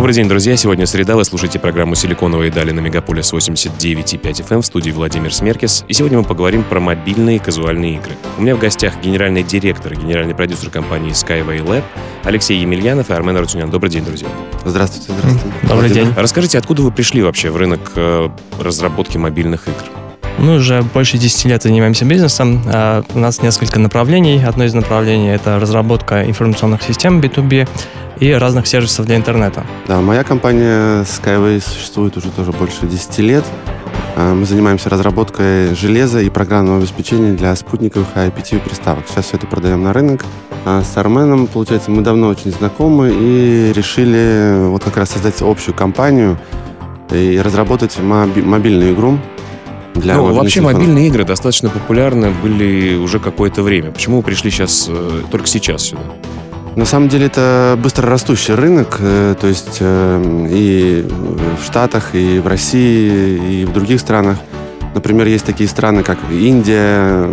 Добрый день, друзья. Сегодня среда. Вы слушаете программу «Силиконовые дали» на Мегаполис 89,5 FM в студии Владимир Смеркис. И сегодня мы поговорим про мобильные казуальные игры. У меня в гостях генеральный директор и генеральный продюсер компании Skyway Lab Алексей Емельянов и Армен Арутюнян. Добрый день, друзья. Здравствуйте, здравствуйте. Добрый день. Расскажите, откуда вы пришли вообще в рынок э, разработки мобильных игр? Мы уже больше 10 лет занимаемся бизнесом. А, у нас несколько направлений. Одно из направлений — это разработка информационных систем B2B и разных сервисов для интернета. Да, моя компания Skyway существует уже тоже больше 10 лет. А, мы занимаемся разработкой железа и программного обеспечения для спутниковых IPTV приставок. Сейчас все это продаем на рынок. А с Арменом, получается, мы давно очень знакомы и решили вот как раз создать общую компанию и разработать моби- мобильную игру для ну, вообще телефонов. мобильные игры достаточно популярны были уже какое-то время. Почему вы пришли сейчас, э, только сейчас сюда? На самом деле это быстро растущий рынок, э, то есть э, и в Штатах, и в России, и в других странах. Например, есть такие страны, как Индия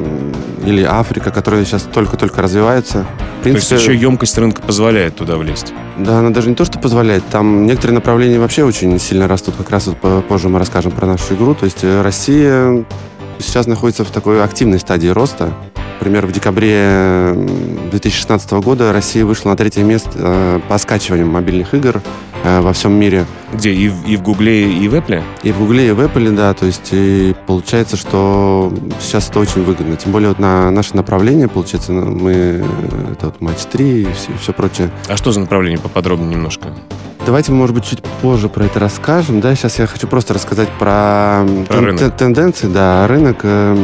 или Африка, которые сейчас только-только развиваются. В принципе, то есть еще емкость рынка позволяет туда влезть? Да, она даже не то, что позволяет. Там некоторые направления вообще очень сильно растут. Как раз вот позже мы расскажем про нашу игру. То есть э, Россия сейчас находится в такой активной стадии роста. Например, в декабре 2016 года Россия вышла на третье место э, по скачиванию мобильных игр э, во всем мире. Где? И в, и в Гугле, и в Apple? И в Гугле, и в Apple, да. То есть и получается, что сейчас это очень выгодно. Тем более вот на наше направление, получается, мы это вот матч 3 и все, и все прочее. А что за направление поподробнее немножко? Давайте, может быть, чуть позже про это расскажем. Да, сейчас я хочу просто рассказать про, про тен- рынок. тенденции, да, рынок. Э...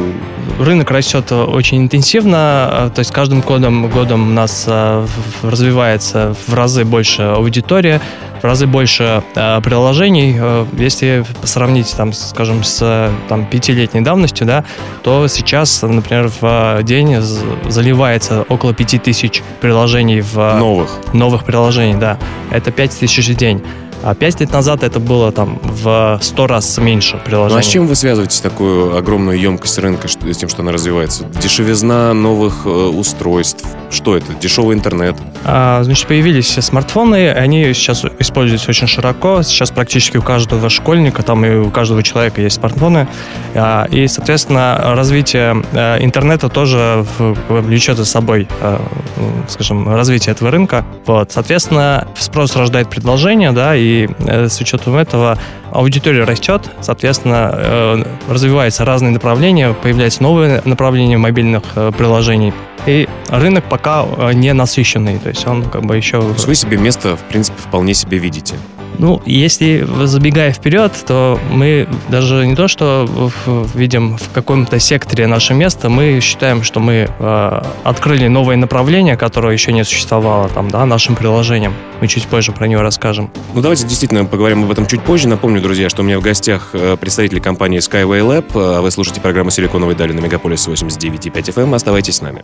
Рынок растет очень интенсивно, то есть каждым годом, годом у нас э, развивается в разы больше аудитория, в разы больше э, приложений. Э, если сравнить, там, скажем, с там, пятилетней давностью, да, то сейчас, например, в день заливается около пяти тысяч приложений в... Новых. Новых приложений, да. Это пять тысяч в день. А пять лет назад это было там в сто раз меньше приложений. Ну а с чем вы связываете такую огромную емкость рынка с тем, что она развивается? Дешевизна новых э, устройств? Что это? Дешевый интернет? А, значит, появились смартфоны, они сейчас используются очень широко. Сейчас практически у каждого школьника, там и у каждого человека есть смартфоны. А, и, соответственно, развитие а, интернета тоже влечет за собой, а, скажем, развитие этого рынка. Вот, соответственно, спрос рождает предложение, да, и э, с учетом этого аудитория растет, соответственно, э, развиваются разные направления, появляются новые направления мобильных э, приложений. И рынок пока не насыщенный, то есть он как бы еще... То есть вы себе место, в принципе, вполне себе видите? Ну, если забегая вперед, то мы даже не то, что видим в каком-то секторе наше место, мы считаем, что мы э, открыли новое направление, которое еще не существовало там, да, нашим приложением. Мы чуть позже про него расскажем. Ну, давайте действительно поговорим об этом чуть позже. Напомню, друзья, что у меня в гостях э, представители компании Skyway Lab. А вы слушаете программу «Силиконовые дали» на Мегаполис 89,5 FM. Оставайтесь с нами.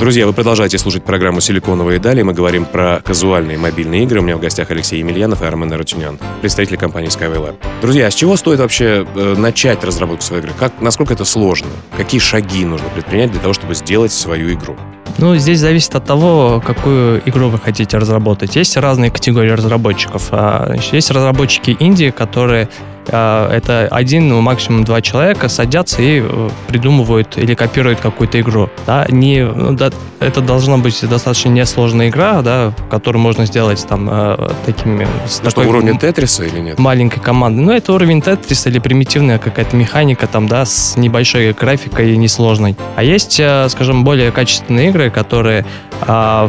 Друзья, вы продолжаете слушать программу «Силиконовые дали». Мы говорим про казуальные мобильные игры. У меня в гостях Алексей Емельянов и Армен Арутюнян, представители компании Skyway. Друзья, а с чего стоит вообще э, начать разработку своей игры? Как, насколько это сложно? Какие шаги нужно предпринять для того, чтобы сделать свою игру? Ну, здесь зависит от того, какую игру вы хотите разработать. Есть разные категории разработчиков. А, есть разработчики Индии, которые это один, ну, максимум два человека садятся и э, придумывают или копируют какую-то игру. Да, не, ну, да, это должна быть достаточно несложная игра, да, которую можно сделать там э, такими... С что, такой уровень Тетриса или нет? Маленькой команды. Ну, это уровень Тетриса или примитивная какая-то механика там, да, с небольшой графикой и несложной. А есть, э, скажем, более качественные игры, которые а,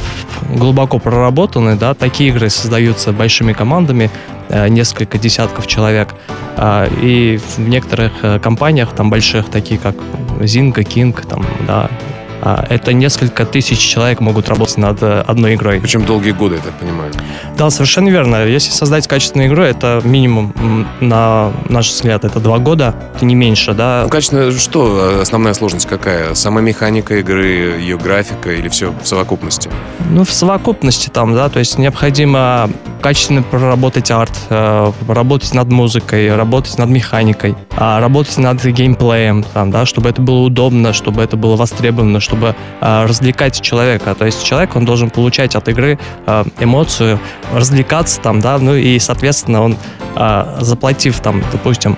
глубоко проработаны, да, такие игры создаются большими командами, Э, несколько десятков человек. А, и в некоторых э, компаниях, там больших, такие как Zynga, King, там, да, а, это несколько тысяч человек могут работать над э, одной игрой. Причем долгие годы, я так понимаю. Да, совершенно верно. Если создать качественную игру, это минимум, на наш взгляд, это два года, не меньше, да. Ну, качественно, что основная сложность какая? Сама механика игры, ее графика или все в совокупности? Ну, в совокупности там, да, то есть необходимо качественно проработать арт, э, работать над музыкой, работать над механикой, а работать над геймплеем, там, да, чтобы это было удобно, чтобы это было востребовано, чтобы э, развлекать человека. То есть человек, он должен получать от игры э, эмоцию, развлекаться там, да, ну и, соответственно, он, заплатив там, допустим,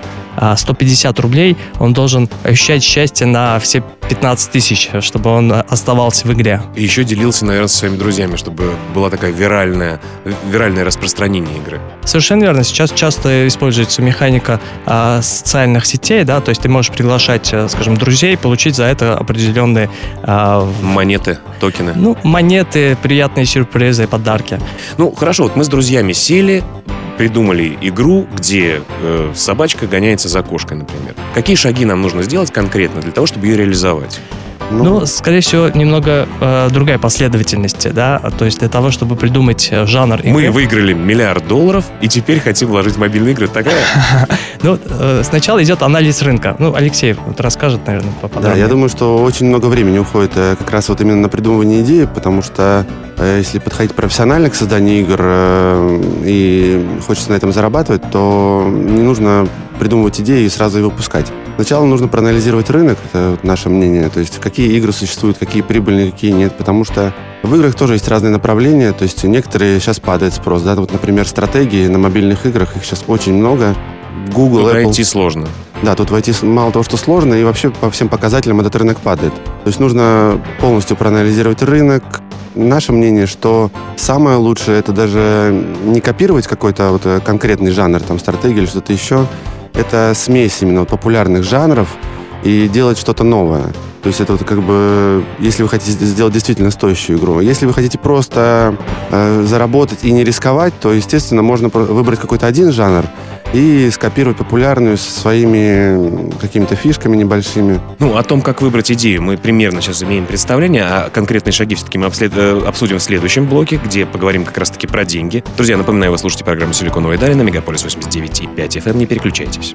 150 рублей, он должен ощущать счастье на все 15 тысяч, чтобы он оставался в игре. И еще делился, наверное, со своими друзьями, чтобы была такая виральная, виральное распространение игры. Совершенно верно. Сейчас часто используется механика а, социальных сетей, да, то есть ты можешь приглашать, э, скажем, друзей, получить за это определенные... А, монеты, токены. Ну, монеты, приятные сюрпризы, подарки. Ну, хорошо, вот мы с друзьями сели, придумали игру, где э, собачка гоняется за кошкой, например. Какие шаги нам нужно сделать конкретно для того, чтобы ее реализовать? Ну, ну скорее всего, немного э, другая последовательность, да, то есть для того, чтобы придумать э, жанр игры. Мы выиграли миллиард долларов и теперь хотим вложить в мобильные игры. Такая? Ну, э, сначала идет анализ рынка. Ну, Алексей вот расскажет, наверное, поподробнее. Да, я думаю, что очень много времени уходит э, как раз вот именно на придумывание идеи, потому что если подходить профессионально к созданию игр и хочется на этом зарабатывать, то не нужно придумывать идеи и сразу его выпускать. Сначала нужно проанализировать рынок, это наше мнение, то есть какие игры существуют, какие прибыльные, какие нет, потому что в играх тоже есть разные направления, то есть некоторые сейчас падает спрос, да, вот, например, стратегии на мобильных играх, их сейчас очень много, Google, Тут Apple. войти сложно. Да, тут войти мало того, что сложно, и вообще по всем показателям этот рынок падает. То есть нужно полностью проанализировать рынок. Наше мнение, что самое лучшее это даже не копировать какой-то вот э, конкретный жанр, там, стратегии или что-то еще, это смесь именно популярных жанров и делать что-то новое. То есть это вот как бы, если вы хотите сделать действительно стоящую игру. Если вы хотите просто э, заработать и не рисковать, то, естественно, можно выбрать какой-то один жанр и скопировать популярную со своими какими-то фишками небольшими. Ну, о том, как выбрать идею, мы примерно сейчас имеем представление, а конкретные шаги все-таки мы обслед... Э, обсудим в следующем блоке, где поговорим как раз-таки про деньги. Друзья, напоминаю, вы слушаете программу «Силиконовые дали» на Мегаполис 89.5 FM. Не переключайтесь.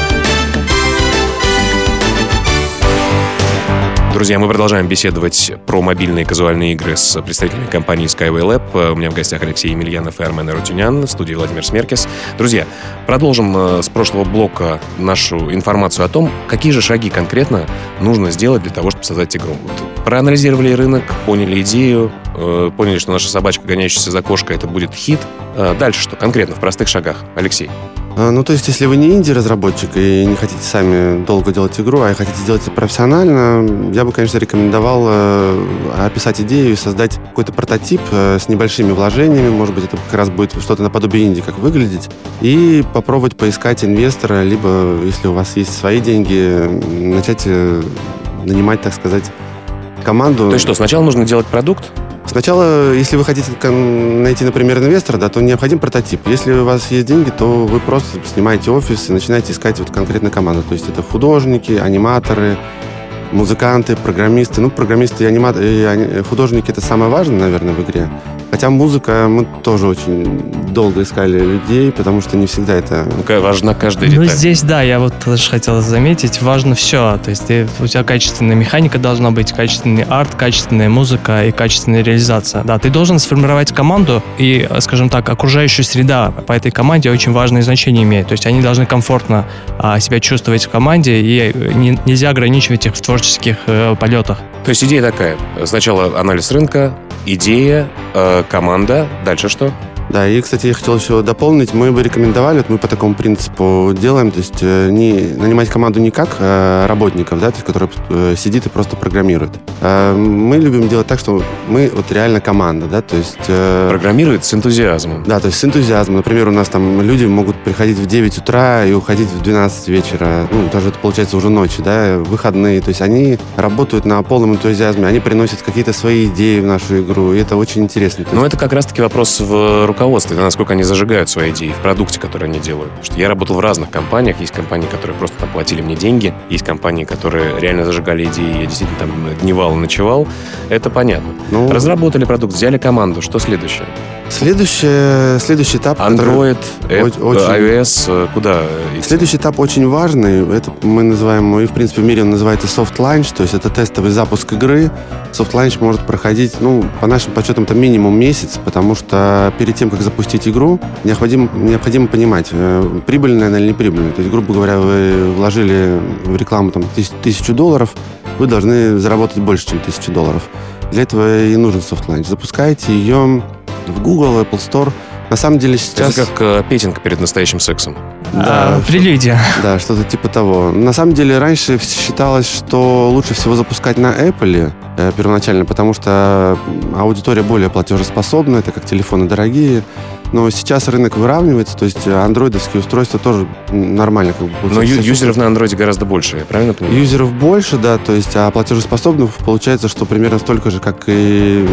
Друзья, мы продолжаем беседовать про мобильные казуальные игры с представителями компании Skyway Lab. У меня в гостях Алексей Емельянов и Армен Рутюнян, в студии Владимир Смеркис. Друзья, продолжим э, с прошлого блока нашу информацию о том, какие же шаги конкретно нужно сделать для того, чтобы создать игру. Вот проанализировали рынок, поняли идею, э, поняли, что наша собачка, гоняющаяся за кошкой, это будет хит. Э, дальше что конкретно в простых шагах? Алексей. А, ну, то есть, если вы не инди-разработчик и не хотите сами долго делать игру, а хотите сделать это профессионально, я бы, конечно, рекомендовал э, описать идею и создать какой-то прототип э, с небольшими вложениями, может быть, это как раз будет что-то наподобие инди, как выглядеть, и попробовать поискать инвестора, либо, если у вас есть свои деньги, начать э, нанимать, так сказать, команду. То есть что, сначала нужно делать продукт, Сначала, если вы хотите найти, например, инвестора, да, то необходим прототип. Если у вас есть деньги, то вы просто снимаете офис и начинаете искать вот конкретно команду. То есть это художники, аниматоры, музыканты, программисты. Ну, программисты и, аниматоры, и художники это самое важное, наверное, в игре. Хотя музыка, мы тоже очень долго искали людей, потому что не всегда это... Ну, важна каждая ну, деталь. Ну, здесь, да, я вот тоже хотел заметить, важно все. То есть ты, у тебя качественная механика должна быть, качественный арт, качественная музыка и качественная реализация. Да, ты должен сформировать команду, и, скажем так, окружающая среда по этой команде очень важное значение имеет. То есть они должны комфортно а, себя чувствовать в команде, и не, нельзя ограничивать их в творческих э, полетах. То есть идея такая. Сначала анализ рынка, идея, э, команда. Дальше что? Да, и, кстати, я хотел еще дополнить. Мы бы рекомендовали, вот мы по такому принципу делаем, то есть э, не нанимать команду не как э, работников, да, то есть, который э, сидит и просто программирует. А мы любим делать так, что мы вот реально команда, да, то есть... Э, Программирует с энтузиазмом. Да, то есть с энтузиазмом. Например, у нас там люди могут приходить в 9 утра и уходить в 12 вечера. Ну, даже это получается уже ночи, да, выходные. То есть они работают на полном энтузиазме, они приносят какие-то свои идеи в нашу игру, и это очень интересно. Но это как раз-таки вопрос в руководстве, да, насколько они зажигают свои идеи в продукте, который они делают. Потому что я работал в разных компаниях. Есть компании, которые просто там платили мне деньги, есть компании, которые реально зажигали идеи, я действительно там дневал и ночевал. Это понятно. Ну, Разработали продукт, взяли команду. Что следующее? Следующий, следующий этап... который- Android, App, Очень- iOS, э, куда? идти? Следующий этап очень важный. Это мы называем, и в принципе в мире он называется soft launch, то есть это тестовый запуск игры. Soft launch может проходить, ну, по нашим подсчетам, там минимум месяц, потому что перед тем, как запустить игру, необходимо, необходимо понимать, э, прибыльная она или не прибыльная. То есть, грубо говоря, вы вложили в рекламу там, тыс- тысячу долларов, вы должны заработать больше, чем тысячу долларов. Для этого и нужен soft launch. Запускайте ее в Google, Apple Store. На самом деле сейчас... Это как э, петинг перед настоящим сексом. Да, А, прелюдия. Да, что-то типа того. На самом деле раньше считалось, что лучше всего запускать на Apple э, первоначально, потому что аудитория более платежеспособна, это как телефоны дорогие. Но сейчас рынок выравнивается, то есть э, андроидовские устройства тоже нормально как бы Но ю- юзеров на андроиде гораздо больше, я правильно понимаю? Юзеров больше, да, то есть, а платежеспособных получается, что примерно столько же, как и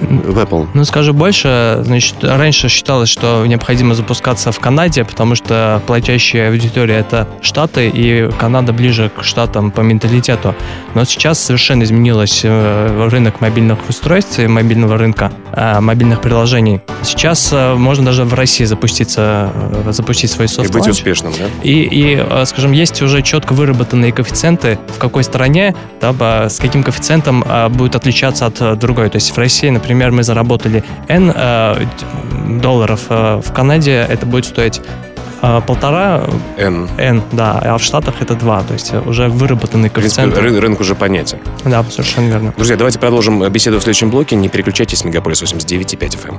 в Apple. Ну, скажу больше, значит, раньше считалось, что необходимо запускаться в Канаде, потому что платящая аудитория это Штаты, и Канада ближе к Штатам по менталитету. Но сейчас совершенно изменилось э, рынок мобильных устройств и мобильного рынка, э, мобильных приложений. Сейчас можно даже в России запуститься, э, запустить свой И быть софт успешным, да? И, и, э, скажем, есть уже четко выработанные коэффициенты, в какой стране, да, с каким коэффициентом э, будет отличаться от э, другой. То есть в России, например, мы заработали N долларов, в Канаде это будет стоить полтора N. N, да, а в Штатах это 2, то есть уже выработанный коэффициент. ры- рынок уже понятен. Да, совершенно верно. Друзья, давайте продолжим беседу в следующем блоке. Не переключайтесь, Мегаполис 89 и 5 FM.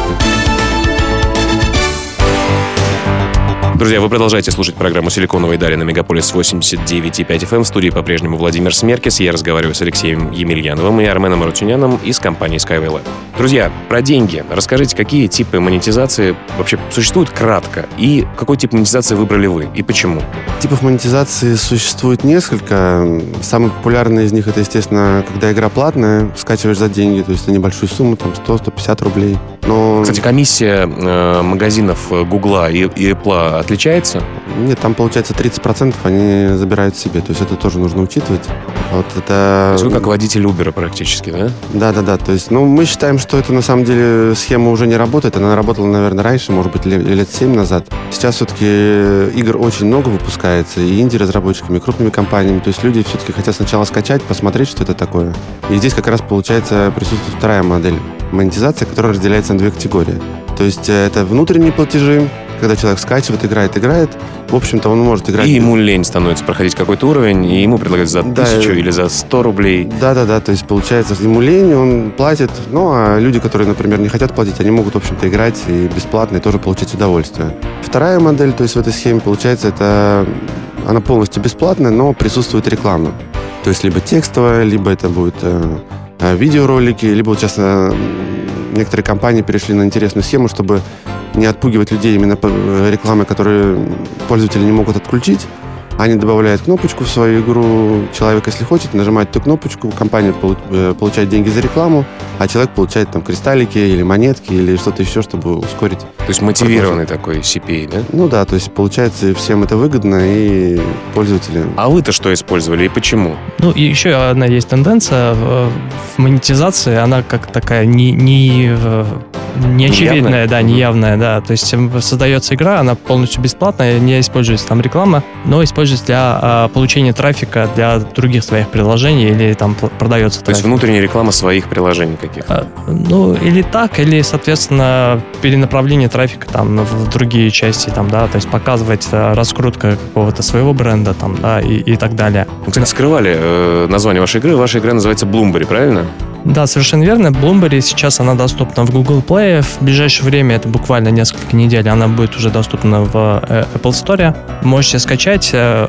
Друзья, вы продолжаете слушать программу «Силиконовые дали» на Мегаполис 89,5 FM. В студии по-прежнему Владимир Смеркис. Я разговариваю с Алексеем Емельяновым и Арменом Арутюняном из компании Skyway Lab. Друзья, про деньги. Расскажите, какие типы монетизации вообще существуют кратко? И какой тип монетизации выбрали вы? И почему? Типов монетизации существует несколько. Самый популярный из них это, естественно, когда игра платная, скачиваешь за деньги, то есть за небольшую сумму, там 100-150 рублей. Но Кстати, комиссия э, магазинов Гугла и, и Apple отличается? нет, там получается 30% они забирают себе, то есть это тоже нужно учитывать. Вот То это... есть вы как водитель Uber практически, да? Да, да, да. То есть, ну, мы считаем, что это на самом деле схема уже не работает. Она работала, наверное, раньше, может быть, ле- лет 7 назад. Сейчас все-таки игр очень много выпускается, и инди-разработчиками, и крупными компаниями. То есть люди все-таки хотят сначала скачать, посмотреть, что это такое. И здесь как раз получается присутствует вторая модель монетизации, которая разделяется на две категории. То есть э, это внутренние платежи, когда человек скачивает, играет, играет. В общем-то, он может играть... И ему лень становится проходить какой-то уровень, и ему предлагают за Да, тысячу э, или за 100 рублей. Да-да-да, то есть получается, ему лень, он платит, ну а люди, которые, например, не хотят платить, они могут, в общем-то, играть и бесплатно, и тоже получать удовольствие. Вторая модель, то есть в этой схеме, получается, это она полностью бесплатная, но присутствует реклама. То есть либо текстовая, либо это будет э, э, видеоролики, либо вот сейчас некоторые компании перешли на интересную схему, чтобы не отпугивать людей именно э, рекламой, которые пользователи не могут отключить. Они добавляют кнопочку в свою игру. Человек, если хочет, нажимает эту кнопочку, компания э, получает деньги за рекламу, а человек получает там кристаллики или монетки или что-то еще, чтобы ускорить. То есть мотивированный такой CPA, да? Ну да, то есть получается всем это выгодно и пользователи. А вы-то что использовали и почему? Ну, и еще одна есть тенденция в, в монетизации, она как такая не, не, э, неочевидная, Неявная? да, неявная, да. То есть создается игра, она полностью бесплатная, не используется там реклама, но используется для а, получения трафика для других своих приложений или там продается То есть трафик. внутренняя реклама своих приложений каких-то. А, Ну, или так, или, соответственно, перенаправление трафика там в другие части, там, да, то есть показывать э, раскрутка какого-то своего бренда, там, да, и, и так далее. Вы, кстати, скрывали э, название вашей игры. Ваша игра называется Bloomberry, правильно? Да, совершенно верно. Bloomberry сейчас она доступна в Google Play. В ближайшее время, это буквально несколько недель, она будет уже доступна в э, Apple Store. Можете скачать. э,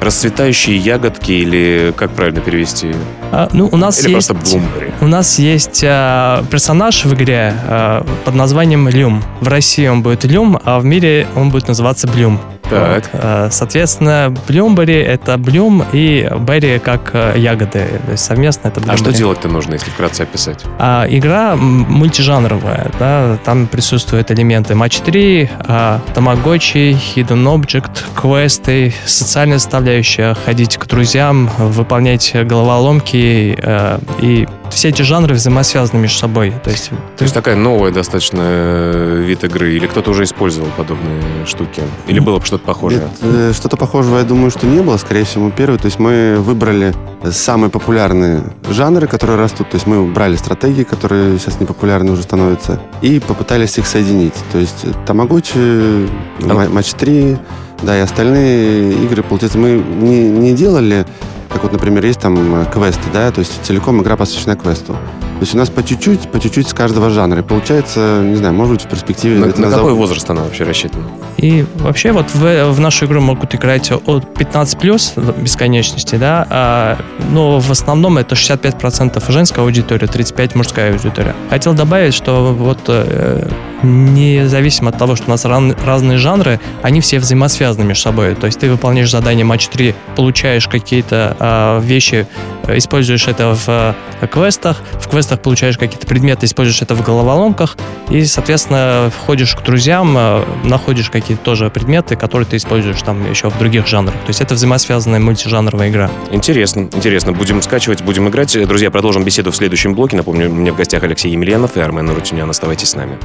Расцветающие ягодки или как правильно перевести? а, Ну, у нас Или есть... просто Bloomberry? У нас есть э, персонаж в игре э, под названием Люм. В России он будет Люм, а в мире он будет называться Блюм. Так. Вот. Э, Соответственно, Блюмбери — это Блюм и Берри как э, ягоды. То есть совместно это А что Блюмбери. делать-то нужно, если вкратце описать? А, игра мультижанровая, да, там присутствуют элементы матч 3, а, тамагочи, hidden object, квесты, социальная составляющая, ходить к друзьям, выполнять головоломки, э, и все эти жанры взаимосвязаны между собой. То есть, То есть такая новая достаточно э, вид игры, или кто-то уже использовал подобные штуки? Или было бы что-то похожее? Нет, э, что-то похожего, я думаю, что не было. Скорее всего, мы первые. То есть мы выбрали самые популярные жанры, которые растут. То есть мы брали стратегии, которые сейчас непопулярны уже становятся, и попытались их соединить. То есть Тамагочи, ма- Матч 3, да, и остальные игры, получается, мы не, не делали, как вот, например, есть там э, квесты, да, то есть целиком игра посвящена квесту. То есть у нас по чуть-чуть, по чуть-чуть с каждого жанра. И получается, не знаю, может быть, в перспективе... На, на какой возраст она вообще рассчитана? И вообще вот в, в нашу игру могут играть от 15 плюс бесконечности, да, а, но в основном это 65% женская аудитория, 35% мужская аудитория. Хотел добавить, что вот э, независимо от того, что у нас ран- разные жанры, они все взаимосвязаны между собой. То есть ты выполняешь задание матч 3, получаешь какие-то а, вещи, э, используешь это в э, квестах, в квестах получаешь какие-то предметы, используешь это в головоломках, и, соответственно, входишь к друзьям, э, находишь какие-то тоже предметы, которые ты используешь там еще в других жанрах. То есть это взаимосвязанная мультижанровая игра. Интересно, интересно. Будем скачивать, будем играть. Друзья, продолжим беседу в следующем блоке. Напомню, у меня в гостях Алексей Емельянов и Армен Рутюнян. Оставайтесь с нами.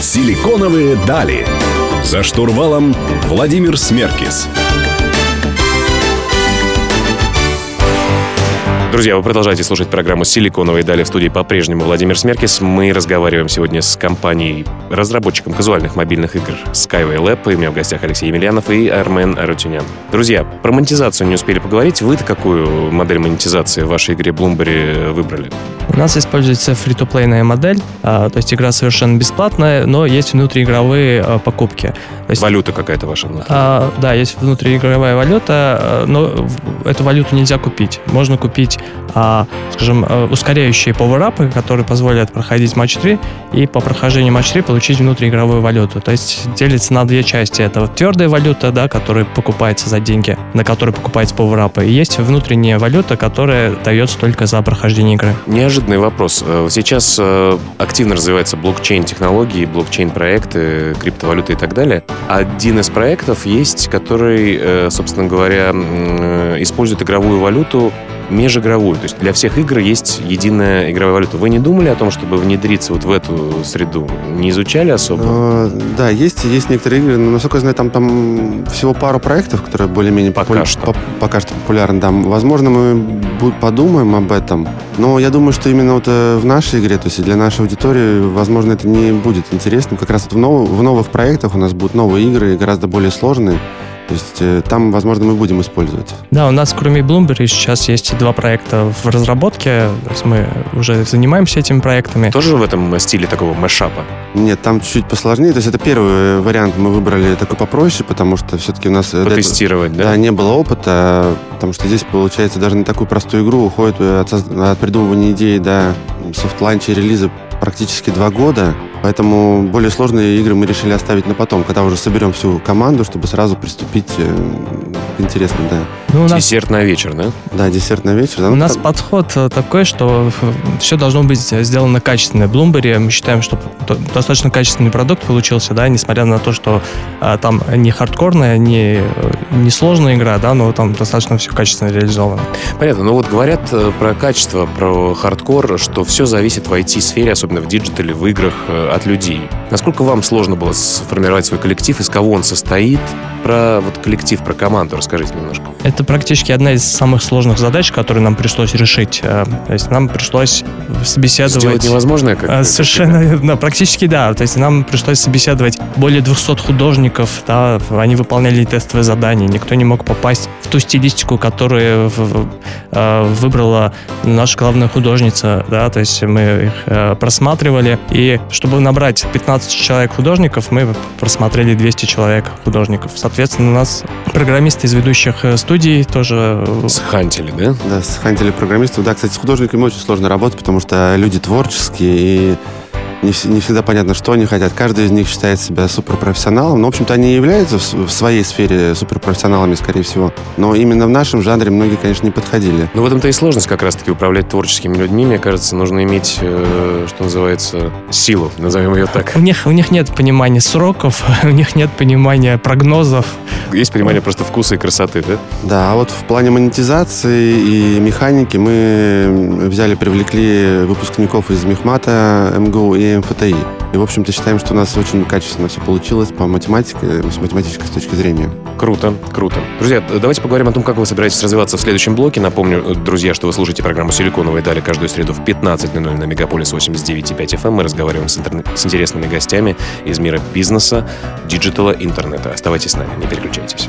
Силиконовые дали. За штурвалом Владимир Смеркис. Друзья, вы продолжаете слушать программу «Силиконовые дали» в студии по-прежнему Владимир Смеркис. Мы разговариваем сегодня с компанией, разработчиком казуальных мобильных игр Skyway Lab. И у меня в гостях Алексей Емельянов и Армен Арутюнян. Друзья, про монетизацию не успели поговорить. Вы-то какую модель монетизации в вашей игре Bloomberry выбрали? У нас используется фри-то-плейная модель, а, то есть игра совершенно бесплатная, но есть внутриигровые а, покупки. То есть Валюта какая-то ваша внутри? А, да, есть внутриигровая валюта, а, но в- эту валюту нельзя купить. Можно купить, а, скажем, ускоряющие пауэрапы, которые позволят проходить матч 3, и по прохождению матч 3 получить внутриигровую валюту. То есть делится на две части. Это вот твердая валюта, да, которая покупается за деньги, на которой покупается пауэрапы. И есть внутренняя валюта, которая дается только за прохождение игры. Неожиданный вопрос. Э, Сейчас э, активно развивается блокчейн-технологии, блокчейн-проекты, криптовалюты и так далее. Один из проектов есть, который, э, собственно говоря, использует игровую валюту межигровую. То есть для всех игр есть единая игровая валюта. Вы не думали о том, чтобы внедриться вот в эту среду? Не изучали особо? Э, Да, есть, есть некоторые игры, но, насколько я знаю, там, там всего пару проектов, которые более-менее Пока популя- что. пока что популярны. Да, возможно, мы подумаем об этом, но я думаю, что именно вот э, в нашей игре, то есть для нашей аудитории, возможно, это не будет интересным. Как раз вот в, нов- в новых проектах у нас будут новые игры, гораздо более сложные. То есть э, там, возможно, мы будем использовать. Да, у нас кроме Bloomberg сейчас есть два проекта в разработке. Мы уже занимаемся этими проектами. Тоже в этом стиле такого мэшапа? Нет, там чуть-чуть посложнее. То есть это первый вариант мы выбрали такой попроще, потому что все-таки у нас... э, до этого- Потестировать, да? Да, не было опыта, потому что здесь, получается, даже на такую простую игру уходит э, от, от придумывания идеи до софт-ланча и релиза практически два года. Поэтому более сложные игры мы решили оставить на потом, когда уже соберем всю команду, чтобы сразу приступить э, к интересным, да. Ну, нас... Десерт на вечер, да? Да, десерт на вечер. Да, у ну, нас там... подход э, такой, что все должно быть сделано качественно. В Bloomberry мы считаем, что достаточно качественный продукт получился, да, несмотря на то, что а, там не хардкорная, не, не сложная игра, да, но там достаточно все качественно реализовано. Понятно. Ну вот говорят э, про качество, про хардкор, что все зависит в IT-сфере, особенно в диджитале, в играх, от людей. Насколько вам сложно было сформировать свой коллектив, из кого он состоит? Про вот коллектив, про команду расскажите немножко. Это практически одна из самых сложных задач, которые нам пришлось решить. Э, то есть нам пришлось собеседовать... Сделать невозможное? Как э, Совершенно, да, практически да. То есть нам пришлось собеседовать более 200 художников, да, они выполняли тестовые задания, никто не мог попасть в ту стилистику, которую э, выбрала наша главная художница, да, то есть мы их просматривали, и чтобы набрать 15 человек художников, мы просмотрели 200 человек художников. Соответственно, у нас программисты из ведущих студий тоже... Схантили, да? Да, схантили программистов. Да, кстати, с художниками очень сложно работать, потому что люди творческие, и не, не всегда понятно, что они хотят. Каждый из них считает себя суперпрофессионалом. Но, в общем-то, они являются в, в своей сфере суперпрофессионалами, скорее всего. Но именно в нашем жанре многие, конечно, не подходили. Ну, в этом-то и сложность как раз-таки управлять творческими людьми. Мне кажется, нужно иметь, э, что называется, силу, назовем ее так. У них, у них нет понимания сроков, у них нет понимания прогнозов. Есть понимание просто вкуса и красоты, да? Да, а вот в плане монетизации и механики мы взяли, привлекли выпускников из Мехмата, МГУ и МФТИ. И, в общем-то, считаем, что у нас очень качественно все получилось по математике, с математической точки зрения. Круто, круто. Друзья, давайте поговорим о том, как вы собираетесь развиваться в следующем блоке. Напомню, друзья, что вы слушаете программу «Силиконовые дали» каждую среду в 15.00 на Мегаполис 89.5 FM. Эм. Мы разговариваем с, интернет, с интересными гостями из мира бизнеса, диджитала, интернета. Оставайтесь с нами, не переключайтесь.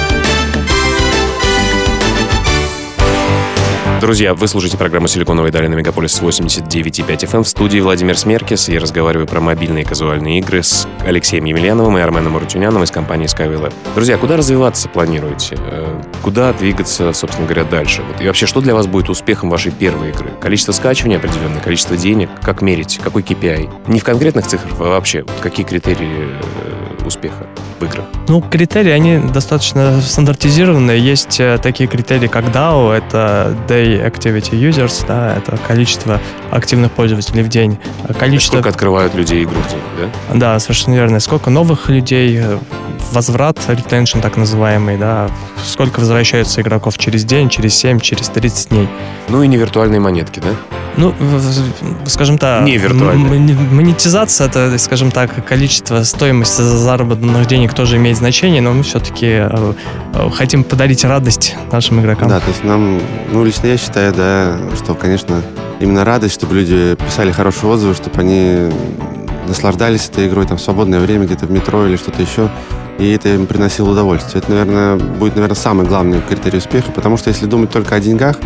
Друзья, вы слушаете программу «Силиконовые дали» на Мегаполис 89,5 FM. Эм. В студии Владимир Смеркис. Я разговариваю про мобильные казуальные игры с Алексеем Емельяновым и Арменом Арутюняном из компании Skyway. Друзья, куда развиваться планируете? Э, куда двигаться, собственно говоря, дальше? И вообще, что для вас будет успехом вашей первой игры? Количество скачивания определенное, количество денег? Как мерить? Какой KPI? Не в конкретных цифрах, а вообще, какие критерии э, успеха в играх? Ну, критерии, они достаточно стандартизированные. Есть э, такие критерии, как DAO, это Day Activity Users, да, это количество активных пользователей в день. Количество... Сколько открывают людей игру в день, да? Да, совершенно верно. Сколько новых людей, э, возврат, ретеншн так называемый, да, сколько возвращаются игроков через день, через 7, через 30 дней. Ну и не виртуальные монетки, да? Ну, скажем так, не виртуальные. монетизация, это, скажем так, количество, стоимость заработанных денег тоже имеет значение, но мы все-таки э, э, хотим подарить радость нашим игрокам. Да, то есть нам, ну, лично я считаю, да, что, конечно, именно радость, чтобы люди писали хорошие отзывы, чтобы они наслаждались этой игрой, там, в свободное время где-то в метро или что-то еще, и это им приносило удовольствие. Это, наверное, будет, наверное, самый главный критерий успеха, потому что если думать только о деньгах,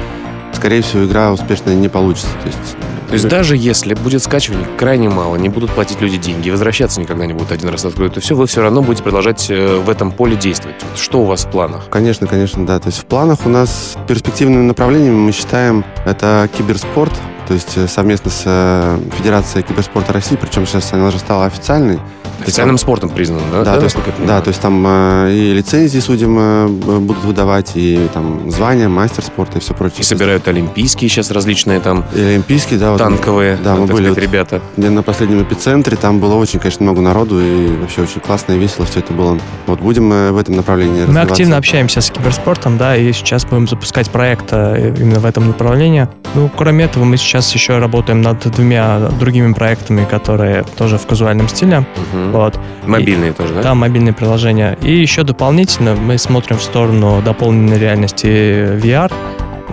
скорее всего, игра успешно не получится. То есть, то есть даже если будет скачиваний крайне мало, не будут платить люди деньги, возвращаться никогда не будут один раз откроют, то все, вы все равно будете продолжать э, в этом поле действовать. Что у вас в планах? Конечно, конечно, да. То есть в планах у нас перспективными направлениями мы считаем это киберспорт, то есть э, совместно с э, Федерацией киберспорта России, причем сейчас она уже стала официальной. Официальным спортом признан, да? Да, да, то есть, да, то есть там э, и лицензии судим будут выдавать, и там звания, мастер спорта и все прочее. И собирают олимпийские сейчас различные там и олимпийские, да, вот, танковые, да, мы были сказать, ребята. Где на последнем эпицентре, там было очень, конечно, много народу, и вообще очень классно и весело все это было. Вот будем в этом направлении Мы активно общаемся с киберспортом, да, и сейчас будем запускать проект именно в этом направлении. Ну, кроме этого, мы сейчас еще работаем над двумя другими проектами, которые тоже в казуальном стиле. Угу. Вот. Мобильные и, тоже, да? Да, мобильные приложения. И еще дополнительно мы смотрим в сторону дополненной реальности VR.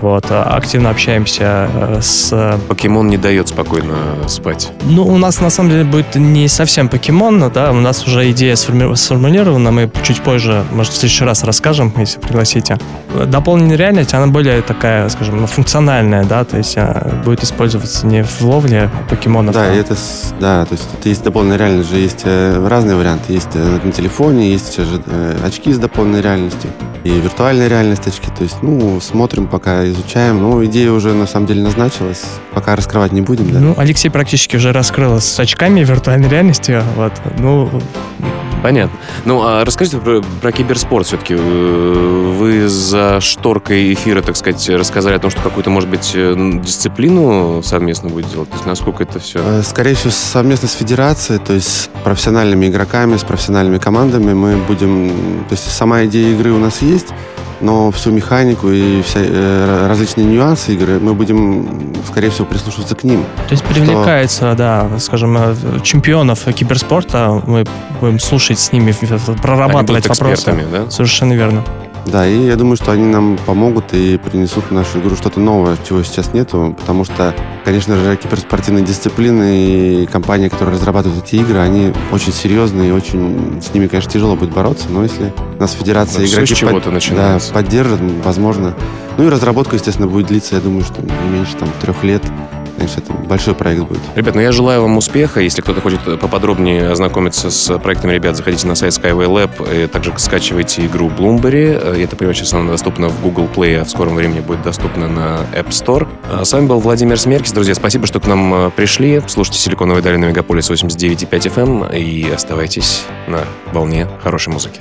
Вот, а, активно общаемся э, с... Покемон не дает спокойно спать. Ну, у нас на самом деле будет не совсем покемон, да, у нас уже идея сформулирована, мы чуть позже, может, в следующий раз расскажем, если пригласите. Дополненная реальность, она более такая, скажем, ну, функциональная, да, то есть э, будет использоваться не в ловле покемонов. Да, а... это, да, то есть это есть дополненная реальность же, есть э, разные варианты, есть на телефоне, есть же очки с дополненной реальностью и виртуальная реальность очки, то есть, ну, смотрим пока изучаем. Ну, идея уже на самом деле назначилась. Пока раскрывать не будем, да. Ну, Алексей практически уже раскрыл с очками виртуальной реальности. Вот. Ну, Понятно. Ну, а расскажите про, про киберспорт все-таки. Э, вы за шторкой эфира, так сказать, рассказали о том, что какую-то, может быть, э, дисциплину совместно будет делать. То есть насколько это все... Э, скорее всего, совместно с федерацией, то есть с профессиональными игроками, с профессиональными командами мы будем... То есть сама идея игры у нас есть, но всю механику и все э, различные нюансы игры мы будем, скорее всего, прислушиваться к ним. То есть привлекается, что... да, скажем, э, чемпионов киберспорта, мы будем слушать с ними, прорабатывать вопросы. Да? Совершенно верно. Да, и я думаю, что они нам помогут и принесут в нашу игру что-то новое, чего сейчас нету, потому что, конечно же, киберспортивные дисциплины и компании, которые разрабатывают эти игры, они очень серьезные и очень с ними, конечно, тяжело будет бороться, но если нас федерация но игроки под, да, поддержит, возможно. Ну и разработка, естественно, будет длиться, я думаю, что не меньше там трех лет конечно, это большой проект будет. Ребят, ну я желаю вам успеха. Если кто-то хочет поподробнее ознакомиться с проектами ребят, заходите на сайт Skyway Lab, и также скачивайте игру Bloomberry. Я так понимаю, сейчас она доступна в Google Play, а в скором времени будет доступна на App Store. С вами был Владимир Смеркис. Друзья, спасибо, что к нам э, пришли. Слушайте «Силиконовые дали» на Мегаполис 89.5 FM и оставайтесь на волне хорошей музыки.